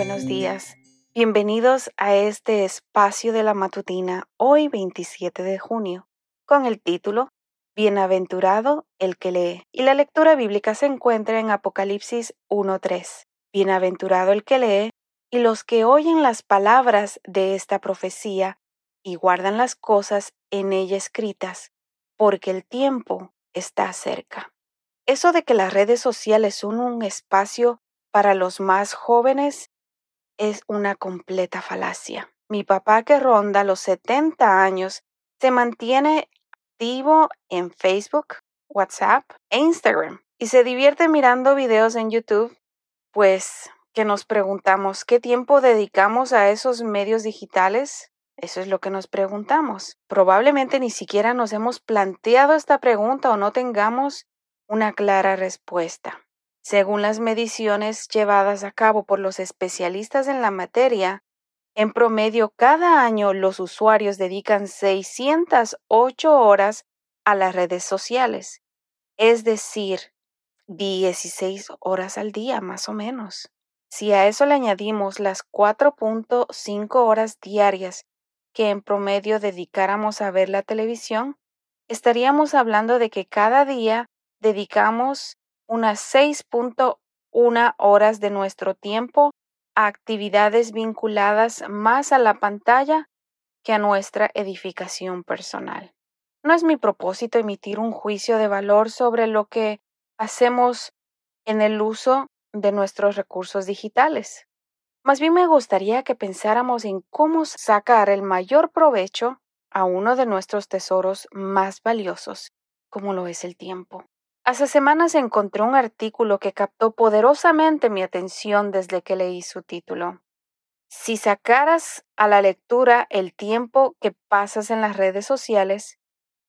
buenos días. Bienvenidos a este espacio de la matutina hoy 27 de junio con el título Bienaventurado el que lee. Y la lectura bíblica se encuentra en Apocalipsis 1.3. Bienaventurado el que lee y los que oyen las palabras de esta profecía y guardan las cosas en ella escritas, porque el tiempo está cerca. Eso de que las redes sociales son un espacio para los más jóvenes es una completa falacia. Mi papá que ronda los 70 años se mantiene activo en Facebook, WhatsApp e Instagram y se divierte mirando videos en YouTube, pues que nos preguntamos qué tiempo dedicamos a esos medios digitales. Eso es lo que nos preguntamos. Probablemente ni siquiera nos hemos planteado esta pregunta o no tengamos una clara respuesta. Según las mediciones llevadas a cabo por los especialistas en la materia, en promedio cada año los usuarios dedican 608 horas a las redes sociales, es decir, 16 horas al día más o menos. Si a eso le añadimos las 4.5 horas diarias que en promedio dedicáramos a ver la televisión, estaríamos hablando de que cada día dedicamos unas 6.1 horas de nuestro tiempo a actividades vinculadas más a la pantalla que a nuestra edificación personal. No es mi propósito emitir un juicio de valor sobre lo que hacemos en el uso de nuestros recursos digitales. Más bien me gustaría que pensáramos en cómo sacar el mayor provecho a uno de nuestros tesoros más valiosos, como lo es el tiempo. Hace semanas encontré un artículo que captó poderosamente mi atención desde que leí su título. Si sacaras a la lectura el tiempo que pasas en las redes sociales,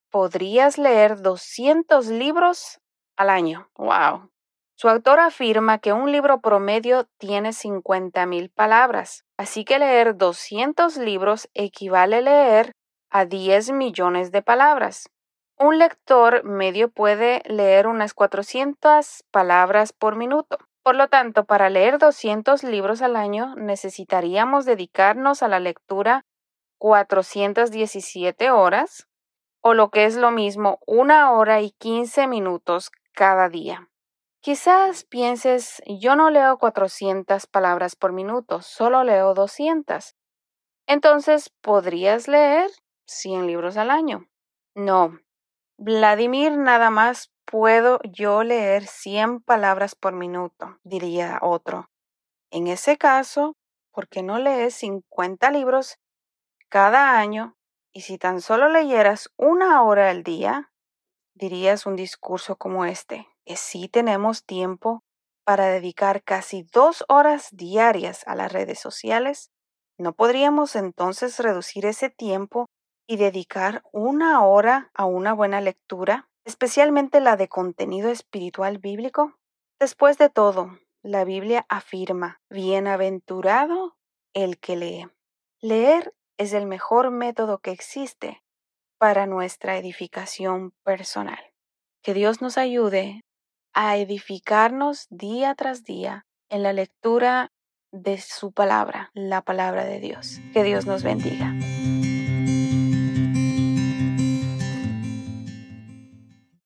podrías leer 200 libros al año. ¡Wow! Su autor afirma que un libro promedio tiene 50.000 palabras, así que leer 200 libros equivale a leer a 10 millones de palabras. Un lector medio puede leer unas 400 palabras por minuto. Por lo tanto, para leer 200 libros al año necesitaríamos dedicarnos a la lectura 417 horas o lo que es lo mismo, una hora y 15 minutos cada día. Quizás pienses, yo no leo 400 palabras por minuto, solo leo 200. Entonces, ¿podrías leer 100 libros al año? No, Vladimir, nada más puedo yo leer 100 palabras por minuto, diría otro. En ese caso, ¿por qué no lees 50 libros cada año? Y si tan solo leyeras una hora al día, dirías un discurso como este, que tenemos tiempo para dedicar casi dos horas diarias a las redes sociales, ¿no podríamos entonces reducir ese tiempo y dedicar una hora a una buena lectura, especialmente la de contenido espiritual bíblico? Después de todo, la Biblia afirma, bienaventurado el que lee. Leer es el mejor método que existe para nuestra edificación personal. Que Dios nos ayude a edificarnos día tras día en la lectura de su palabra, la palabra de Dios. Que Dios nos bendiga.